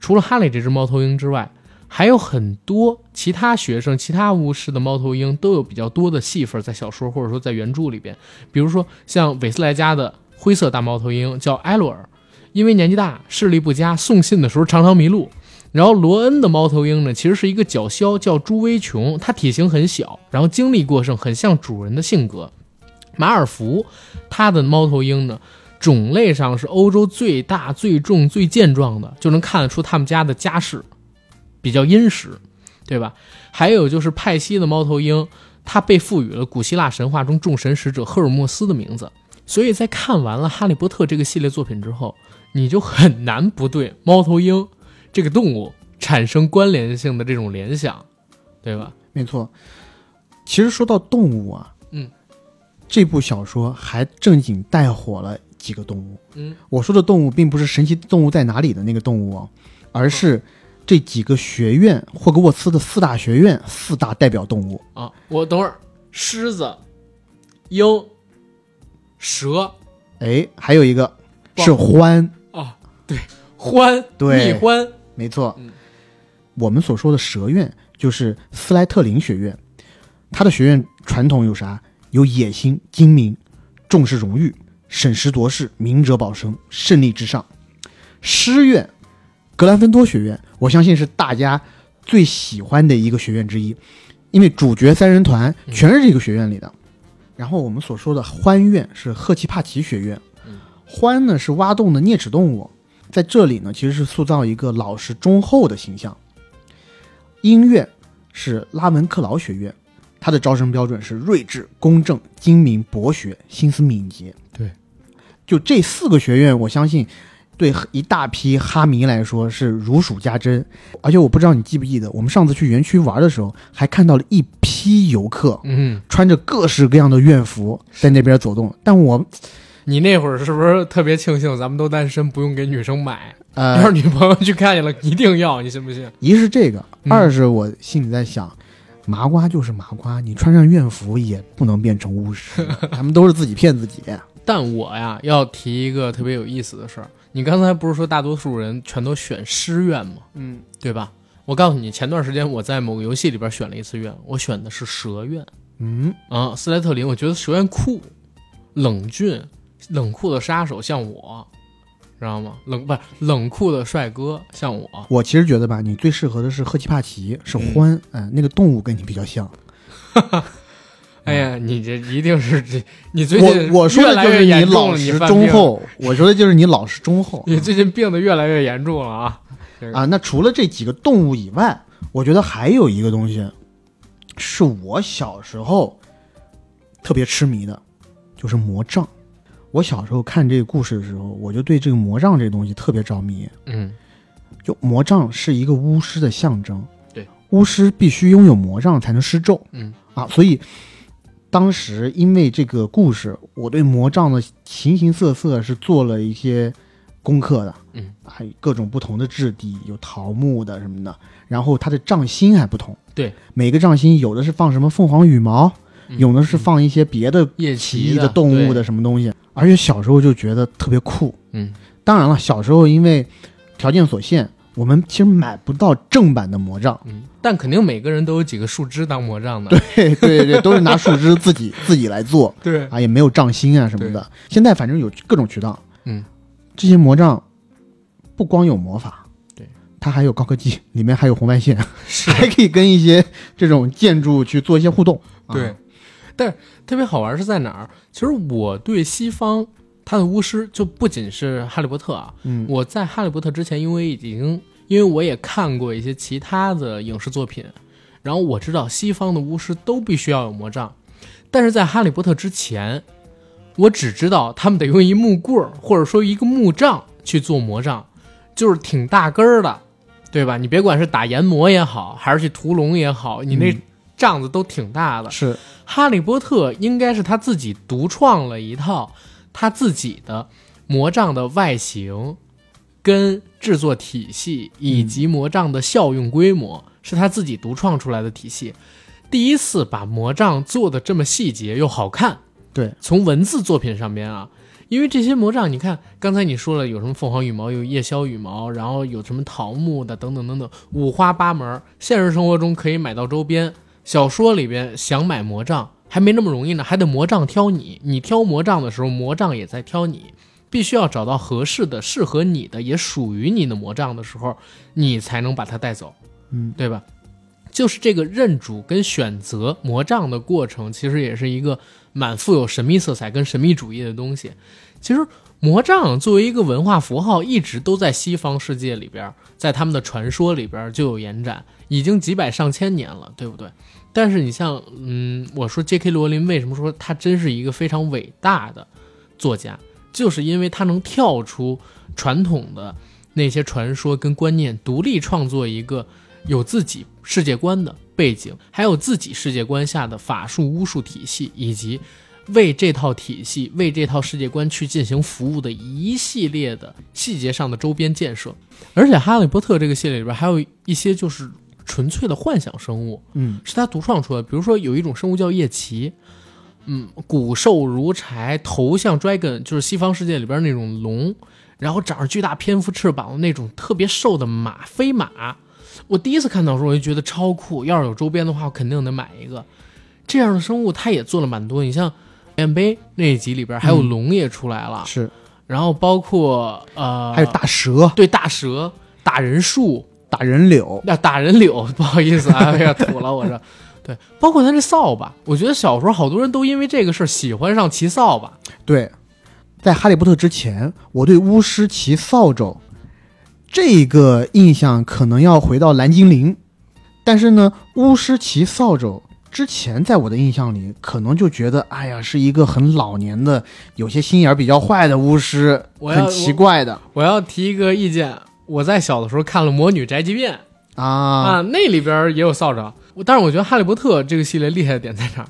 除了哈利这只猫头鹰之外，还有很多其他学生、其他巫师的猫头鹰都有比较多的戏份在小说或者说在原著里边。比如说像韦斯莱家的灰色大猫头鹰叫埃洛尔，因为年纪大、视力不佳，送信的时候常常迷路。然后罗恩的猫头鹰呢，其实是一个角枭，叫朱威琼，它体型很小，然后精力过剩，很像主人的性格。马尔福，他的猫头鹰呢，种类上是欧洲最大、最重、最健壮的，就能看得出他们家的家世比较殷实，对吧？还有就是派西的猫头鹰，它被赋予了古希腊神话中众神使者赫尔墨斯的名字，所以在看完了《哈利波特》这个系列作品之后，你就很难不对猫头鹰这个动物产生关联性的这种联想，对吧？
没错。其实说到动物啊，
嗯，
这部小说还正经带火了几个动物。
嗯，
我说的动物并不是《神奇动物在哪里》的那个动物哦，而是这几个学院，霍格沃茨的四大学院四大代表动物。
啊，我等会儿，狮子、鹰、蛇
哎，还有一个是獾，
啊，对，獾，
对
蜜獾，
没错。
嗯
我们所说的蛇院就是斯莱特林学院，它的学院传统有啥？有野心、精明，重视荣誉，审时度势，明哲保身，胜利至上。狮院，格兰芬多学院，我相信是大家最喜欢的一个学院之一，因为主角三人团全是这个学院里的。然后我们所说的欢院是赫奇帕奇学院
嗯，
獾呢是挖洞的啮齿动物，在这里呢其实是塑造一个老实忠厚的形象。音乐是拉文克劳学院，它的招生标准是睿智、公正、精明、博学、心思敏捷。
对，
就这四个学院，我相信对一大批哈迷来说是如数家珍。而且我不知道你记不记得，我们上次去园区玩的时候，还看到了一批游客
嗯，
穿着各式各样的院服在那边走动。但我
你那会儿是不是特别庆幸咱们都单身，不用给女生买？要
呃
是，女朋友去看见了，一定要，你信不信？
一是这个，
嗯
二是我心里在想，麻瓜就是麻瓜，你穿上院服也不能变成巫师，他们都是自己骗自己。
但我呀，要提一个特别有意思的事儿。你刚才不是说大多数人全都选师院吗？
嗯，
对吧？我告诉你，前段时间我在某个游戏里边选了一次院，我选的是蛇院
嗯，
啊，斯莱特林。我觉得蛇院酷、冷峻、冷酷的杀手像我，知道吗？冷不是冷酷的帅哥像我。
我其实觉得吧，你最适合的是赫奇帕奇，是
嗯
獾，嗯、那个动物跟你比较像。
哎呀，你这一定是这，你最近
我我说的就是
你，
老实忠厚，我说的就是你老实忠厚
你最近病的越来越严重了啊！
啊。那除了这几个动物以外，我觉得还有一个东西，是我小时候特别痴迷的，就是魔杖。我小时候看这个故事的时候，我就对这个魔杖这个东西特别着迷。
嗯，
就魔杖是一个巫师的象征，
对，
巫师必须拥有魔杖才能施咒，
嗯
啊，所以当时因为这个故事，我对魔杖的形形色色是做了一些功课的，
嗯，
还有各种不同的质地，有桃木的什么的，然后它的杖芯还不同，
对，
每个杖芯有的是放什么凤凰羽毛，
嗯。
有的是放一些别的
夜
奇异的动物的什么东西，而且小时候就觉得特别酷，
嗯，
当然了，小时候因为条件所限，我们其实买不到正版的魔杖。
嗯，但肯定每个人都有几个树枝当魔杖的。
对对对，都是拿树枝自己 自己来做
对
啊，也没有杖芯啊什么的。现在反正有各种渠道，
嗯，
这些魔杖不光有魔法，
对，
它还有高科技，里面还有红外线，
是
还可以跟一些这种建筑去做一些互动。啊、
对，但是特别好玩是在哪儿？其实我对西方它的巫师就不仅是哈利波特啊，
嗯
我在哈利波特之前，因为已经因为我也看过一些其他的影视作品，然后我知道西方的巫师都必须要有魔杖，但是在哈利波特之前，我只知道他们得用一木棍儿或者说一个木杖去做魔杖，就是挺大根儿的，对吧？你别管是打炎魔也好，还是去屠龙也好，你那
嗯
杖子都挺大的。
是
哈利波特应该是他自己独创了一套他自己的魔杖的外形、跟制作体系以及魔杖的效用规模，是他自己独创出来的体系。第一次把魔杖做的这么细节又好看，
对，
从文字作品上边啊，因为这些魔杖，你看刚才你说了有什么凤凰羽毛，有夜宵羽毛，然后有什么桃木的等等等等，五花八门。现实生活中可以买到周边，小说里边想买魔杖还没那么容易呢，还得魔杖挑你。你挑魔杖的时候，魔杖也在挑你，必须要找到合适的、适合你的、也属于你的魔杖的时候，你才能把它带走，
嗯，
对吧？就是这个认主跟选择魔杖的过程，其实也是一个蛮富有神秘色彩跟神秘主义的东西。其实魔杖作为一个文化符号，一直都在西方世界里边，在他们的传说里边就有延展，已经几百上千年了，对不对？但是你像，嗯，我说 J.K. 罗琳为什么说他真是一个非常伟大的作家，就是因为他能跳出传统的那些传说跟观念，独立创作一个有自己世界观的背景，还有自己世界观下的法术巫术体系，以及为这套体系、为这套世界观去进行服务的一系列的细节上的周边建设。而且《哈利波特》这个系列里边还有一些就是纯粹的幻想生物，
嗯，
是他独创出来的。比如说有一种生物叫夜骑，嗯，骨瘦如柴，头像 dragon，就是西方世界里边那种龙，然后长着巨大蝙蝠翅膀的那种特别瘦的马，飞马。我第一次看到的时候，我就觉得超酷。要是有周边的话，我肯定得买一个。这样的生物，它也做了蛮多。你像《面杯》那一集里边，还有龙也出来了，
是，
然后包括呃，
还有大蛇、
对大蛇、打人树、
打人柳，
那打人柳，不好意思啊，哎呀，土了我这。对，包括他这扫把，我觉得小时候好多人都因为这个事儿喜欢上骑扫把。
对，在《哈利波特》之前，我对巫师骑扫帚这个印象可能要回到蓝精灵，但是呢，巫师骑扫帚之前，在我的印象里，可能就觉得，哎呀，是一个很老年的、有些心眼儿比较坏的巫师，
我
很奇怪的
我要提一个意见，我在小的时候看了《魔女宅急便》
啊。
啊，那里边也有扫帚。但是我觉得《哈利波特》这个系列厉害的点在哪儿？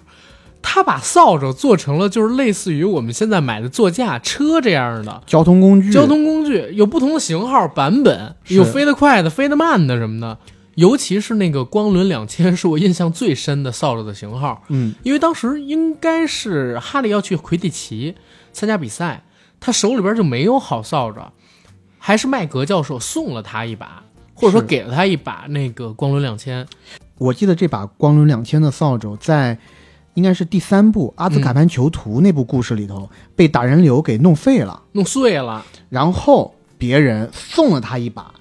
他把扫帚做成了就是类似于我们现在买的座驾、车这样的
交通工具，
交通工具，有不同的型号版本，有飞得快的、飞得慢的什么的。尤其是那个光轮两千，是我印象最深的扫帚的型号。
嗯，
因为当时应该是哈利要去魁地奇参加比赛，他手里边就没有好扫帚，还是麦格教授送了他一把，或者说给了他一把那个光轮两千。
我记得这把光轮两千的扫帚在应该是第三部《阿兹卡班囚徒》那部故事里头、被打人流给弄废了，
弄碎了，
然后别人送了他一把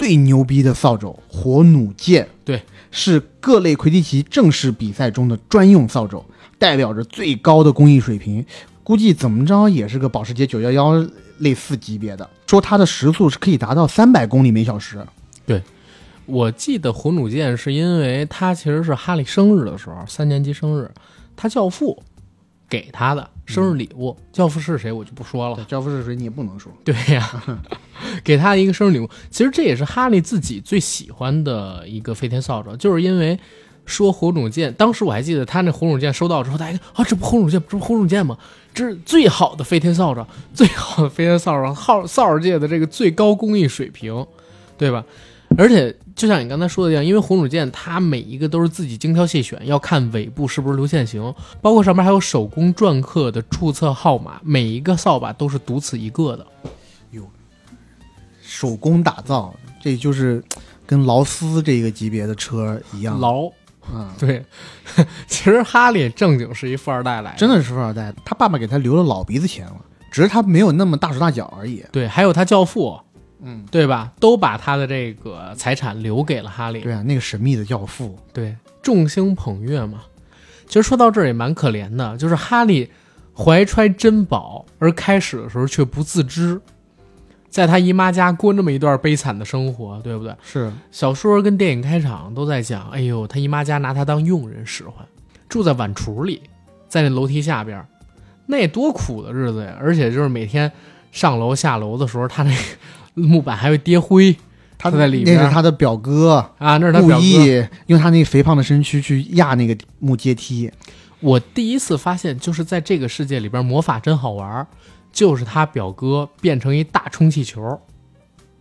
最牛逼的扫帚——火弩箭。
对，
是各类魁地奇正式比赛中的专用扫帚，代表着最高的工艺水平。估计怎么着也是个保时捷911类似级别的。说它的时速是可以达到三百公里每小时。
对我记得火弩箭是因为他其实是哈利生日的时候，三年级生日，他教父给他的生日礼物。教父是谁我就不说了。
教父是谁你也不能说。
对呀，给他一个生日礼物。其实这也是哈利自己最喜欢的一个飞天扫帚，就是因为说火种剑，当时我还记得他那火种剑收到之后，大家看啊，这不火种剑，这不火种剑吗？这是最好的飞天扫帚，最好的飞天扫帚，号扫帚界的这个最高工艺水平，对吧？而且就像你刚才说的一样，因为红弩箭它每一个都是自己精挑细选，要看尾部是不是流线型，包括上面还有手工篆刻的注册号码，每一个扫把都是独此一个的。
哟手工打造，这就是跟劳斯这个级别的车一样。
劳，
啊、
对，其实哈利正经是一富二代来的，
真的是富二代。他爸爸给他留了老鼻子钱了，只是他没有那么大手大脚而已。
对，还有他教父，
嗯，
对吧？都把他的这个财产留给了哈利。
对啊，那个神秘的教父，
对，众星捧月嘛。其实说到这儿也蛮可怜的，就是哈利怀揣珍宝，而开始的时候却不自知，在他姨妈家过那么一段悲惨的生活，对不对？
是
小说跟电影开场都在讲，哎呦，他姨妈家拿他当佣人使唤，住在碗橱里，在那楼梯下边，那多苦的日子呀！而且就是每天上楼下楼的时候，他那个木板还会跌灰，
他
在里面
那是他的表哥
啊，那是他
故。意用他那个肥胖的身躯去压那个木阶梯。
我第一次发现，就是在这个世界里边，魔法真好玩儿，就是他表哥变成一大充气球，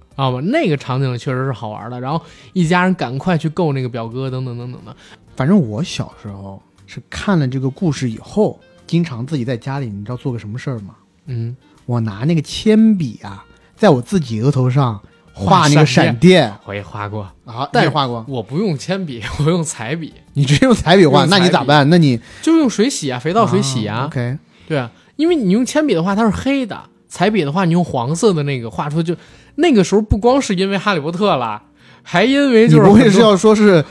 知道吗？那个场景确实是好玩的。然后一家人赶快去够那个表哥，等等等等的。
反正我小时候是看了这个故事以后，经常自己在家里，你知道做个什么事儿吗？
嗯，
我拿那个铅笔啊，在我自己额头上画那个
闪
闪电
我也画过，
啊，
但
也画过，
我不用铅笔，我用彩笔，
你直接用彩笔画，那你咋办？那你
就用水洗啊，肥皂水洗啊。
OK，
对啊，因为你用铅笔的话，它是黑的；彩笔的话，你用黄色的那个画出就。那个时候不光是因为哈利波特了，还因为就是
不会是要说是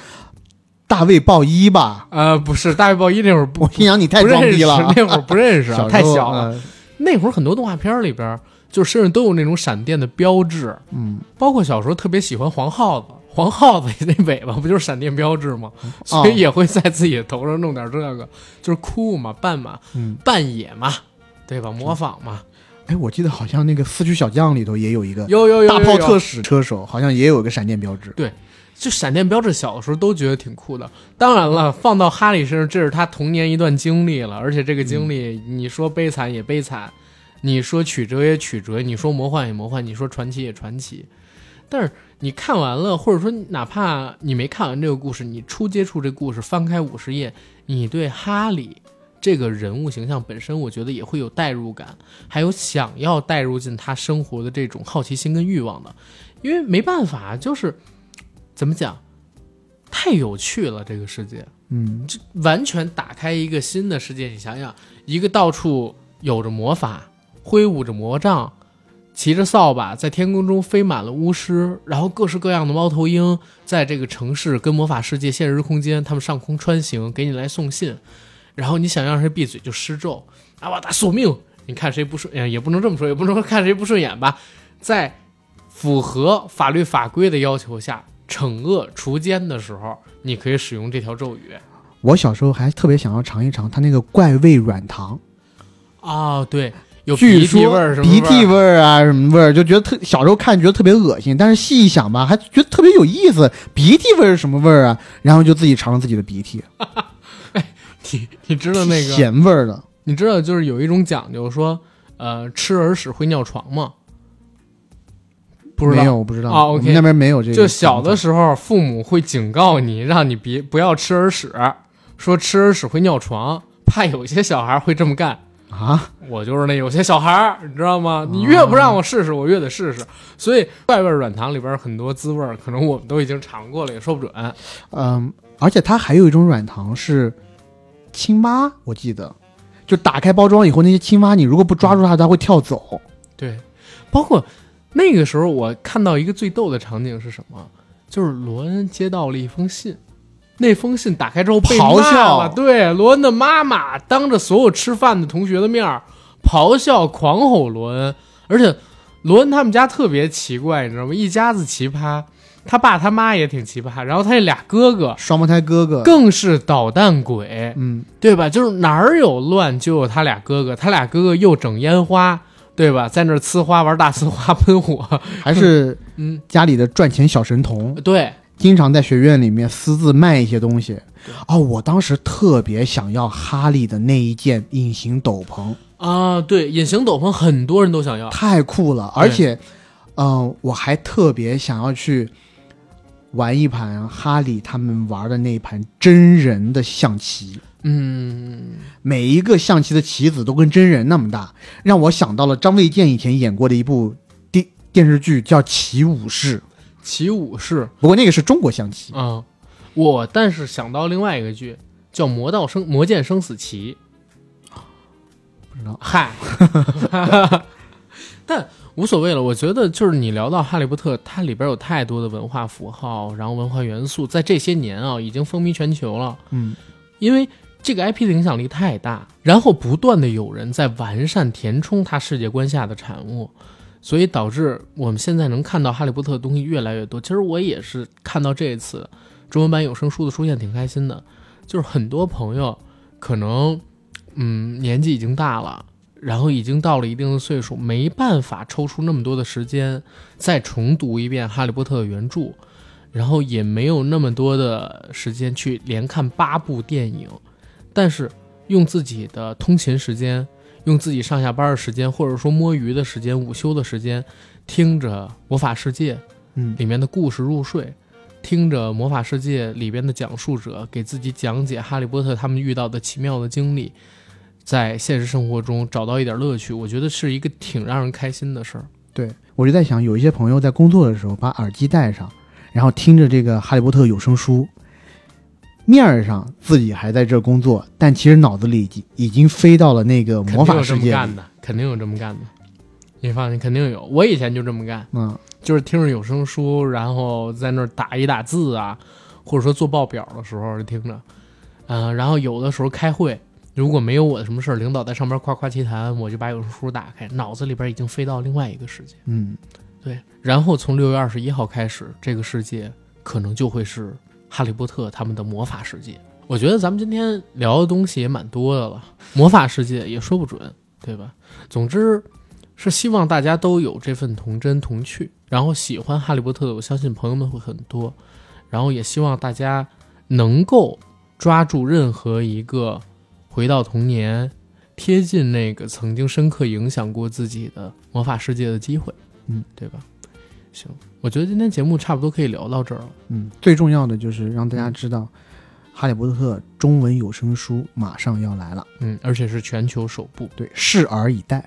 大卫鲍伊吧？
呃不是大卫鲍伊那会儿不
我心想你太装逼了，
那会儿不认识 太小了。
嗯
那会儿很多动画片里边，就身上都有那种闪电的标志，
嗯，
包括小时候特别喜欢黄耗子，黄耗子那尾巴不就是闪电标志吗？
哦
所以也会在自己的头上弄点这个，就是酷嘛，扮嘛，
嗯
扮野嘛，对吧？模仿嘛，
哎，我记得好像那个四驱小将里头也有一个
有有有有
大炮特使车手，好像也有个闪电标志。
对就闪电标志小的时候都觉得挺酷的。当然了，放到哈利身上，这是他童年一段经历了，而且这个经历，你说悲惨也悲惨，你说曲折也曲折，你说魔幻也魔幻，你说传奇也传奇。但是你看完了，或者说哪怕你没看完这个故事，你初接触这故事，翻开五十页，你对哈利这个人物形象本身，我觉得也会有代入感，还有想要带入进他生活的这种好奇心跟欲望的。因为没办法，就是怎么讲，太有趣了这个世界，
嗯，
完全打开一个新的世界。你想想，一个到处有着魔法、挥舞着魔杖、骑着扫把在天空中飞满了巫师，然后各式各样的猫头鹰在这个城市跟魔法世界现实空间，他们上空穿行，给你来送信。然后你想让谁闭嘴就施咒，啊，瓦达索命！你看谁不顺，呃也不能这么说，也不能说看谁不顺眼吧，在符合法律法规的要求下，惩恶除奸的时候，你可以使用这条咒语。
我小时候还特别想要尝一尝它那个怪味软糖，
啊、对，有
据
鼻涕
说
味儿
鼻涕
味
味儿啊什么味儿，就觉得特小时候看觉得特别恶心，但是细一想吧，还觉得特别有意思。鼻涕味儿是什么味儿啊？然后就自己尝了自己的鼻涕，
哎？你你知道那个？
咸味儿的。
你知道就是有一种讲究说，呃，吃耳屎会尿床吗？不知道
没有，我不知道。
啊
我们那边没有这个。
就小的时候，父母会警告你，让你别不要吃耳屎，说吃耳屎会尿床，怕有些小孩会这么干。
啊，
我就是那有些小孩儿，你知道吗？你越不让我试试，我越得试试。所以怪味软糖里边很多滋味儿，可能我们都已经尝过了，也说不准。
嗯，而且它还有一种软糖是青蛙，我记得，就打开包装以后，那些青蛙你如果不抓住它，它会跳走。
对，包括那个时候，我看到一个最逗的场景是什么？就是罗恩接到了一封信，那封信打开之后被骂
咆哮
了。对，罗恩的妈妈当着所有吃饭的同学的面儿咆哮狂吼罗恩，而且罗恩他们家特别奇怪，你知道吗？一家子奇葩，他爸他妈也挺奇葩，然后他这俩哥哥
双胞胎哥哥，
更是捣蛋鬼，
嗯，
对吧？就是哪儿有乱就有他俩哥哥，他俩哥哥又整烟花，对吧？在那儿呲花玩大呲花喷火，
还是
嗯，
家里的赚钱小神童，
对，
经常在学院里面私自卖一些东西。哦，我当时特别想要哈利的那一件隐形斗篷，
啊，对，隐形斗篷很多人都想要，
太酷了，而且，嗯、我还特别想要去玩一盘哈利他们玩的那一盘真人的象棋。
嗯，
每一个象棋的棋子都跟真人那么大，让我想到了张卫健以前演过的一部电电视剧，叫《棋武士》，
骑武是
不过那个是中国象棋。
啊，我但是想到另外一个剧叫《魔道生魔剑生死棋》，
不知道，
嗨，但无所谓了。我觉得就是你聊到《哈利波特》，它里边有太多的文化符号，然后文化元素，在这些年啊已经风靡全球了。
嗯，
因为这个 IP 的影响力太大，然后不断的有人在完善填充它世界观下的产物，所以导致我们现在能看到哈利波特的东西越来越多。其实我也是看到这一次中文版有声书的出现挺开心的，就是很多朋友可能嗯年纪已经大了。然后已经到了一定的岁数，没办法抽出那么多的时间再重读一遍《哈利波特》的原著，然后也没有那么多的时间去连看八部电影，但是用自己的通勤时间，用自己上下班的时间，或者说摸鱼的时间、午休的时间，听着《魔法世界》
嗯，
里面的故事入睡，听着《魔法世界》里边的讲述者给自己讲解哈利波特他们遇到的奇妙的经历，在现实生活中找到一点乐趣，我觉得是一个挺让人开心的事儿。
对，我就在想，有一些朋友在工作的时候把耳机戴上，然后听着这个《哈利波特》有声书，面儿上自己还在这工作，但其实脑子里已经飞到了那个魔法世界里
么干。的，肯定有这么干的。你放心，肯定有。我以前就这么干，
嗯，
就是听着有声书，然后在那儿打一打字啊，或者说做报表的时候就听着，嗯、然后有的时候开会，如果没有我的什么事儿，领导在上边夸夸其谈，我就把有声书打开，脑子里边已经飞到另外一个世界。
嗯，
对，然后从六月二十一号开始，这个世界可能就会是哈利波特他们的魔法世界。我觉得咱们今天聊的东西也蛮多的了，魔法世界也说不准，对吧？总之是希望大家都有这份童真童趣，然后喜欢哈利波特的，我相信朋友们会很多。然后也希望大家能够抓住任何一个回到童年、贴近那个曾经深刻影响过自己的魔法世界的机会，
嗯，
对吧？行，我觉得今天节目差不多可以聊到这儿了。
嗯，最重要的就是让大家知道，《哈利波特》中文有声书马上要来了，
嗯，而且是全球首部。
对，拭而以待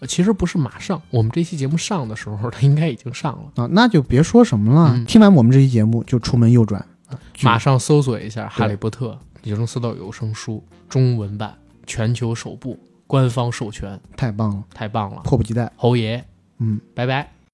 呃其实不是马上，我们这期节目上的时候，它应该已经上了。
啊！那就别说什么了，
嗯
听完我们这期节目就出门右转，啊
马上搜索一下《哈利波特》，你就能搜到有声书中文版全球首部，官方授权，
太棒了，
太棒了！
迫不及待。
侯爷，
嗯，
拜拜。